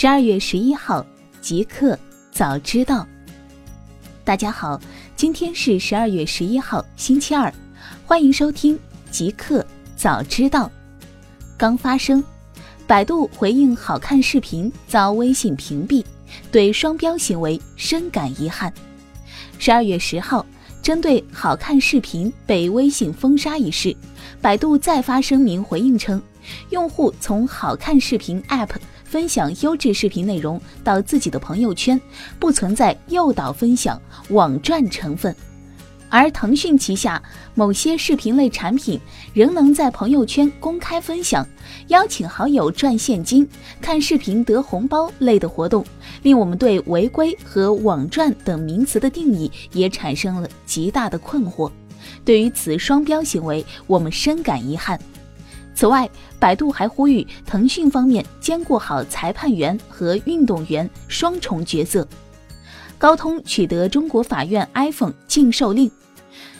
十二月十一号，即刻早知道。大家好，今天是十二月十一号，星期二，欢迎收听即刻早知道。刚发生，百度回应好看视频遭微信屏蔽，对双标行为深感遗憾。十二月十号，针对好看视频被微信封杀一事，百度再发声明回应称，用户从好看视频 App。分享优质视频内容到自己的朋友圈，不存在诱导分享、网赚成分。而腾讯旗下某些视频类产品仍能在朋友圈公开分享、邀请好友赚现金、看视频得红包类的活动，令我们对违规和网赚等名词的定义也产生了极大的困惑。对于此双标行为，我们深感遗憾。此外，百度还呼吁腾讯方面兼顾好裁判员和运动员双重角色。高通取得中国法院 iPhone 禁售令，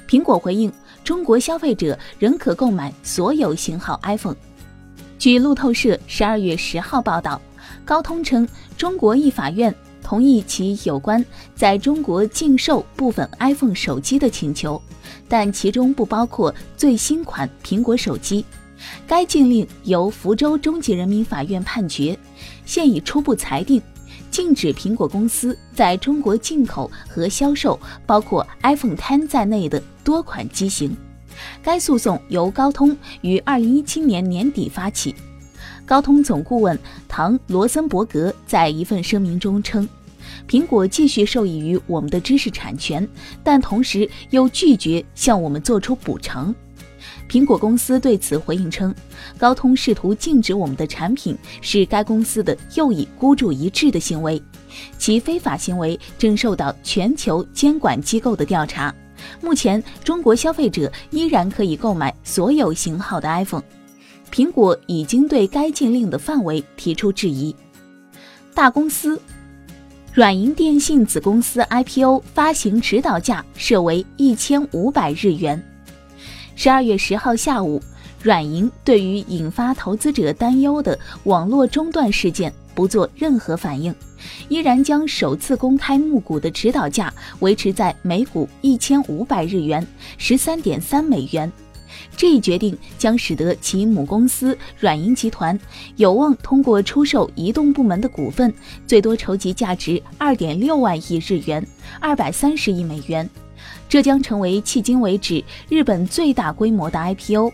苹果回应中国消费者仍可购买所有型号 iPhone。据路透社十二月十号报道，高通称中国一法院同意其有关在中国禁售部分 iPhone 手机的请求，但其中不包括最新款苹果手机。该禁令由福州中级人民法院判决，现已初步裁定，禁止苹果公司在中国进口和销售包括 iPhone 10在内的多款机型。该诉讼由高通于二零一七年年底发起。高通总顾问唐罗森伯格在一份声明中称，苹果继续受益于我们的知识产权，但同时又拒绝向我们做出补偿。苹果公司对此回应称，高通试图禁止我们的产品是该公司的又一孤注一掷的行为，其非法行为正受到全球监管机构的调查。目前，中国消费者依然可以购买所有型号的 iPhone。苹果已经对该禁令的范围提出质疑。大公司，软银电信子公司 IPO 发行指导价设为一千五百日元。十二月十号下午，软银对于引发投资者担忧的网络中断事件不做任何反应，依然将首次公开募股的指导价维持在每股一千五百日元（十三点三美元）。这一决定将使得其母公司软银集团有望通过出售移动部门的股份，最多筹集价值二点六万亿日元（二百三十亿美元）。这将成为迄今为止日本最大规模的 IPO，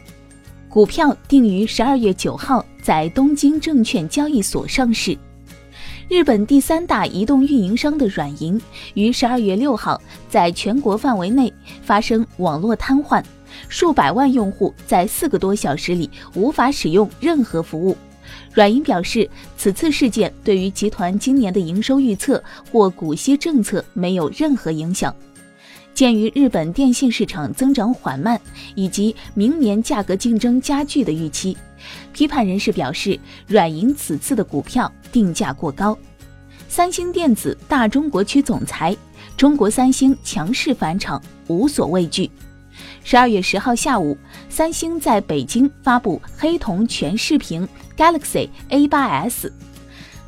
股票定于十二月九号在东京证券交易所上市。日本第三大移动运营商的软银于十二月六号在全国范围内发生网络瘫痪，数百万用户在四个多小时里无法使用任何服务。软银表示，此次事件对于集团今年的营收预测或股息政策没有任何影响。鉴于日本电信市场增长缓慢以及明年价格竞争加剧的预期，批判人士表示，软银此次的股票定价过高。三星电子大中国区总裁，中国三星强势返场，无所畏惧。十二月十号下午，三星在北京发布黑铜全视屏 Galaxy A8s。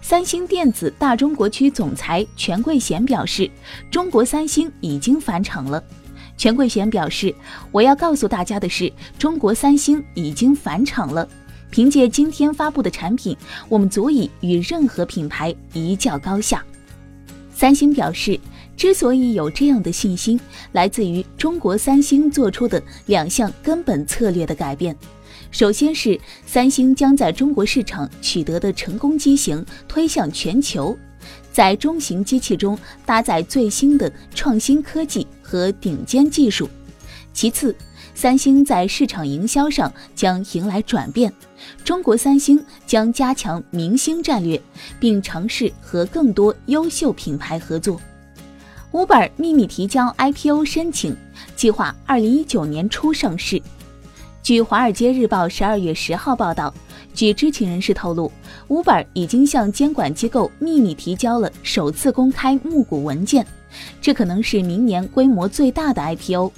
三星电子大中国区总裁全贵贤表示，中国三星已经返场了。全贵贤表示，我要告诉大家的是，中国三星已经返场了。凭借今天发布的产品，我们足以与任何品牌一较高下。三星表示，之所以有这样的信心，来自于中国三星做出的两项根本策略的改变。首先是三星将在中国市场取得的成功机型推向全球，在中型机器中搭载最新的创新科技和顶尖技术。其次，三星在市场营销上将迎来转变，中国三星将加强明星战略，并尝试和更多优秀品牌合作。Uber 秘密提交 IPO 申请，计划二零一九年初上市。据《华尔街日报》十二月十号报道，据知情人士透露，Uber 已经向监管机构秘密提交了首次公开募股文件，这可能是明年规模最大的 IPO。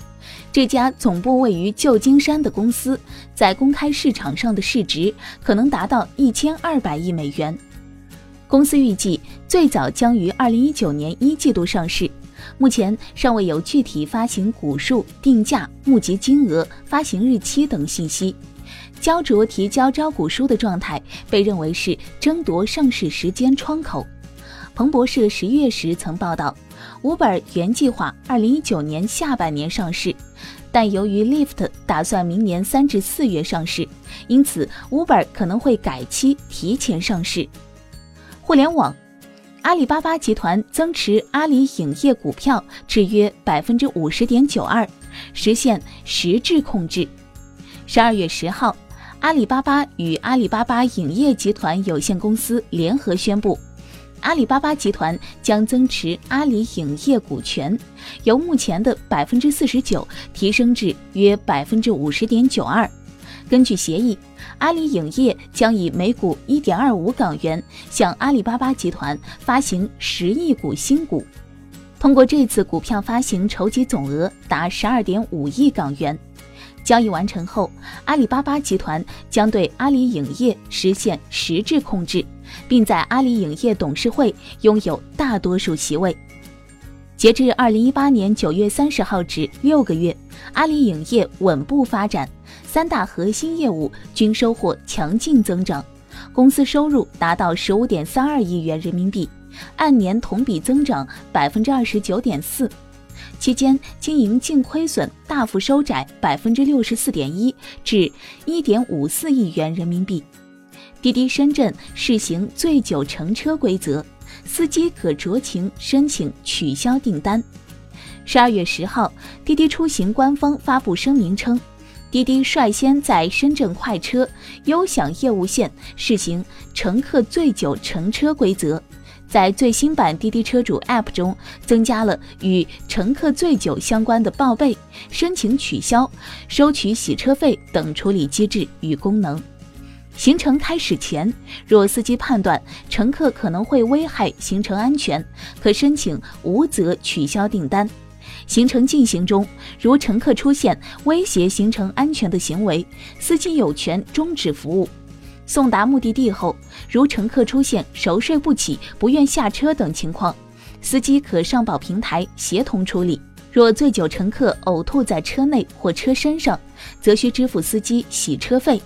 这家总部位于旧金山的公司在公开市场上的市值可能达到一千二百亿美元。公司预计最早将于二零一九年一季度上市，目前尚未有具体发行股数、定价、募集金额、发行日期等信息。焦灼提交招股书的状态被认为是争夺上市时间窗口。彭博社十月时曾报道，五本原计划二零一九年下半年上市，但由于 Lyft 打算明年三至四月上市，因此五本可能会改期提前上市。互联网，阿里巴巴集团增持阿里影业股票至约百分之五十点九二，实现实质控制。十二月十号，阿里巴巴与阿里巴巴影业集团有限公司联合宣布，阿里巴巴集团将增持阿里影业股权，由目前的百分之四十九提升至约百分之五十点九二。根据协议。阿里影业将以每股一点二五港元向阿里巴巴集团发行十亿股新股，通过这次股票发行筹集总额达十二点五亿港元。交易完成后，阿里巴巴集团将对阿里影业实现实质控制，并在阿里影业董事会拥有大多数席位。截至二零一八年九月三十号止六个月，阿里影业稳步发展。三大核心业务均收获强劲增长，公司收入达到十五点三二亿元人民币，按年同比增长百分之二十九点四。期间，经营净亏损大幅收窄百分之六十四点一，至一点五四亿元人民币。滴滴深圳试行醉酒乘车规则，司机可酌情申请取消订单。十二月十号，滴滴出行官方发布声明称。滴滴率先在深圳快车优享业务线试行乘客醉酒乘车规则，在最新版滴滴车主 App 中增加了与乘客醉酒相关的报备、申请取消、收取洗车费等处理机制与功能。行程开始前，若司机判断乘客可能会危害行程安全，可申请无责取消订单。行程进行中，如乘客出现威胁行程安全的行为，司机有权终止服务。送达目的地后，如乘客出现熟睡不起、不愿下车等情况，司机可上报平台协同处理。若醉酒乘客呕吐在车内或车身上，则需支付司机洗车费。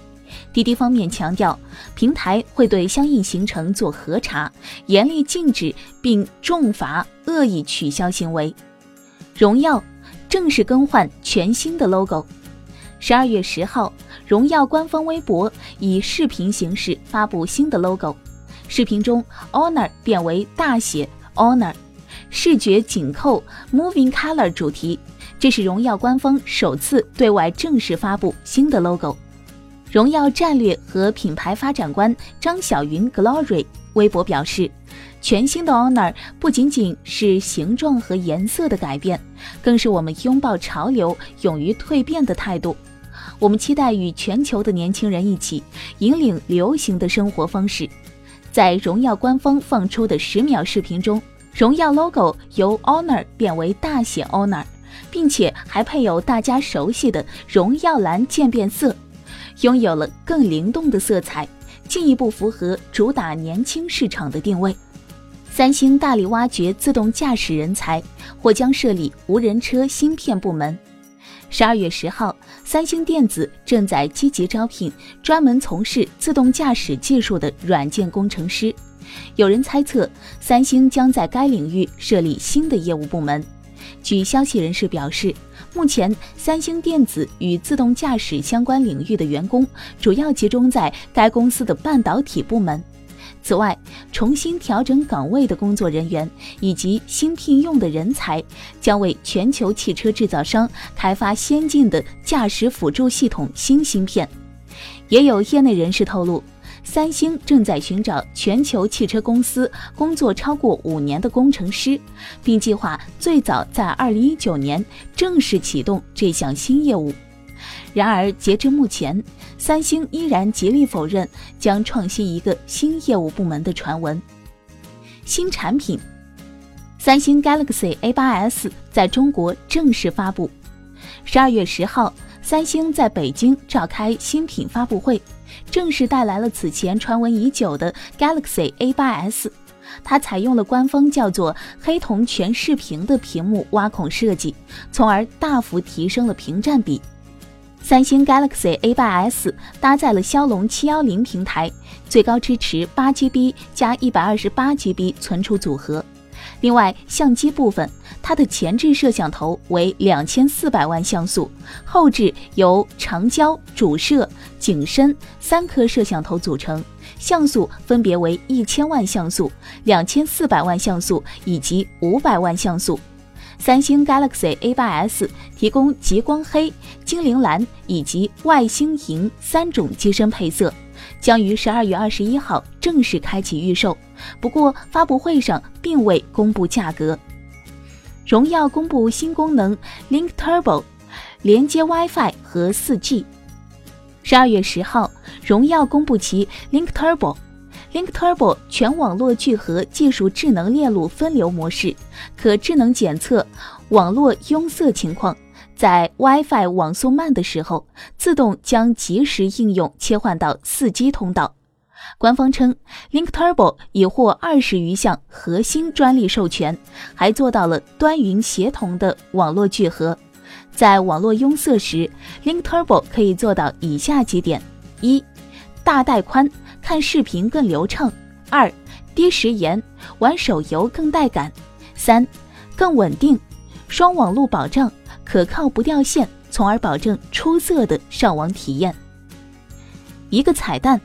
滴滴方面强调，平台会对相应行程做核查，严厉禁止并重罚恶意取消行为。荣耀正式更换全新的 logo。十二月十号，荣耀官方微博以视频形式发布新的 logo。视频中，Honor 变为大写 Honor，视觉紧扣 Moving Color 主题。这是荣耀官方首次对外正式发布新的 logo。荣耀战略和品牌发展官张晓云 Glory 微博表示。全新的 Honor 不仅仅是形状和颜色的改变，更是我们拥抱潮流、勇于蜕变的态度。我们期待与全球的年轻人一起引领流行的生活方式。在荣耀官方放出的十秒视频中，荣耀 logo 由 Honor 变为大写 Honor，并且还配有大家熟悉的荣耀蓝渐变色，拥有了更灵动的色彩，进一步符合主打年轻市场的定位。三星大力挖掘自动驾驶人才，或将设立无人车芯片部门。十二月十号，三星电子正在积极招聘专门从事自动驾驶技术的软件工程师。有人猜测，三星将在该领域设立新的业务部门。据消息人士表示，目前三星电子与自动驾驶相关领域的员工主要集中在该公司的半导体部门。此外，重新调整岗位的工作人员以及新聘用的人才，将为全球汽车制造商开发先进的驾驶辅助系统新芯片。也有业内人士透露，三星正在寻找全球汽车公司工作超过五年的工程师，并计划最早在二零一九年正式启动这项新业务。然而，截至目前，三星依然极力否认将创新一个新业务部门的传闻。新产品，三星 Galaxy A8s 在中国正式发布。十二月十号，三星在北京召开新品发布会，正式带来了此前传闻已久的 Galaxy A8s。它采用了官方叫做“黑瞳全视屏”的屏幕挖孔设计，从而大幅提升了屏占比。三星 Galaxy A8s 搭载了骁龙710平台，最高支持 8GB 加 128GB 存储组合。另外，相机部分，它的前置摄像头为两千四百万像素，后置由长焦、主摄、景深三颗摄像头组成，像素分别为一千万像素、两千四百万像素以及五百万像素。三星 Galaxy A8s 提供极光黑、精灵蓝以及外星银三种机身配色。将于十二月二十一号正式开启预售，不过发布会上并未公布价格。荣耀公布新功能 Link Turbo，连接 WiFi 和 4G。十二月十号，荣耀公布其 Link Turbo。Link Turbo 全网络聚合技术智能链路分流模式，可智能检测网络拥塞情况。在 WiFi 网速慢的时候，自动将即时应用切换到 4G 通道。官方称，Link Turbo 已获二十余项核心专利授权，还做到了端云协同的网络聚合。在网络拥塞时，Link Turbo 可以做到以下几点：一、大带宽，看视频更流畅；二、低时延，玩手游更带感；三、更稳定，双网络保障。可靠不掉线，从而保证出色的上网体验。一个彩蛋，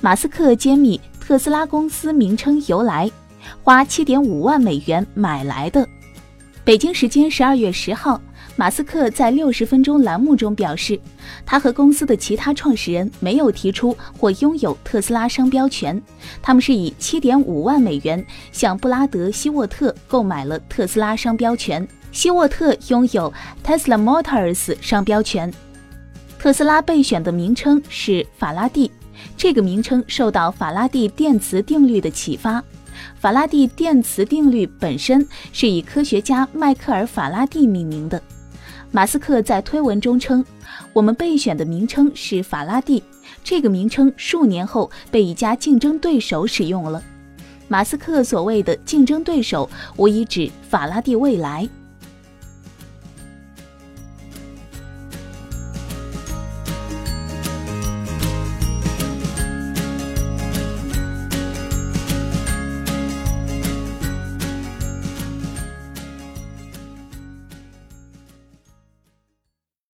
马斯克揭秘特斯拉公司名称由来，花七点五万美元买来的。北京时间十二月十号，马斯克在六十分钟栏目中表示，他和公司的其他创始人没有提出或拥有特斯拉商标权，他们是以七点五万美元向布拉德·希沃特购买了特斯拉商标权。希沃特拥有 Tesla Motors 商标权。特斯拉备选的名称是法拉第，这个名称受到法拉第电磁定律的启发。法拉第电磁定律本身是以科学家迈克尔·法拉第命名的。马斯克在推文中称：“我们备选的名称是法拉第，这个名称数年后被一家竞争对手使用了。”马斯克所谓的竞争对手，无疑指法拉第未来。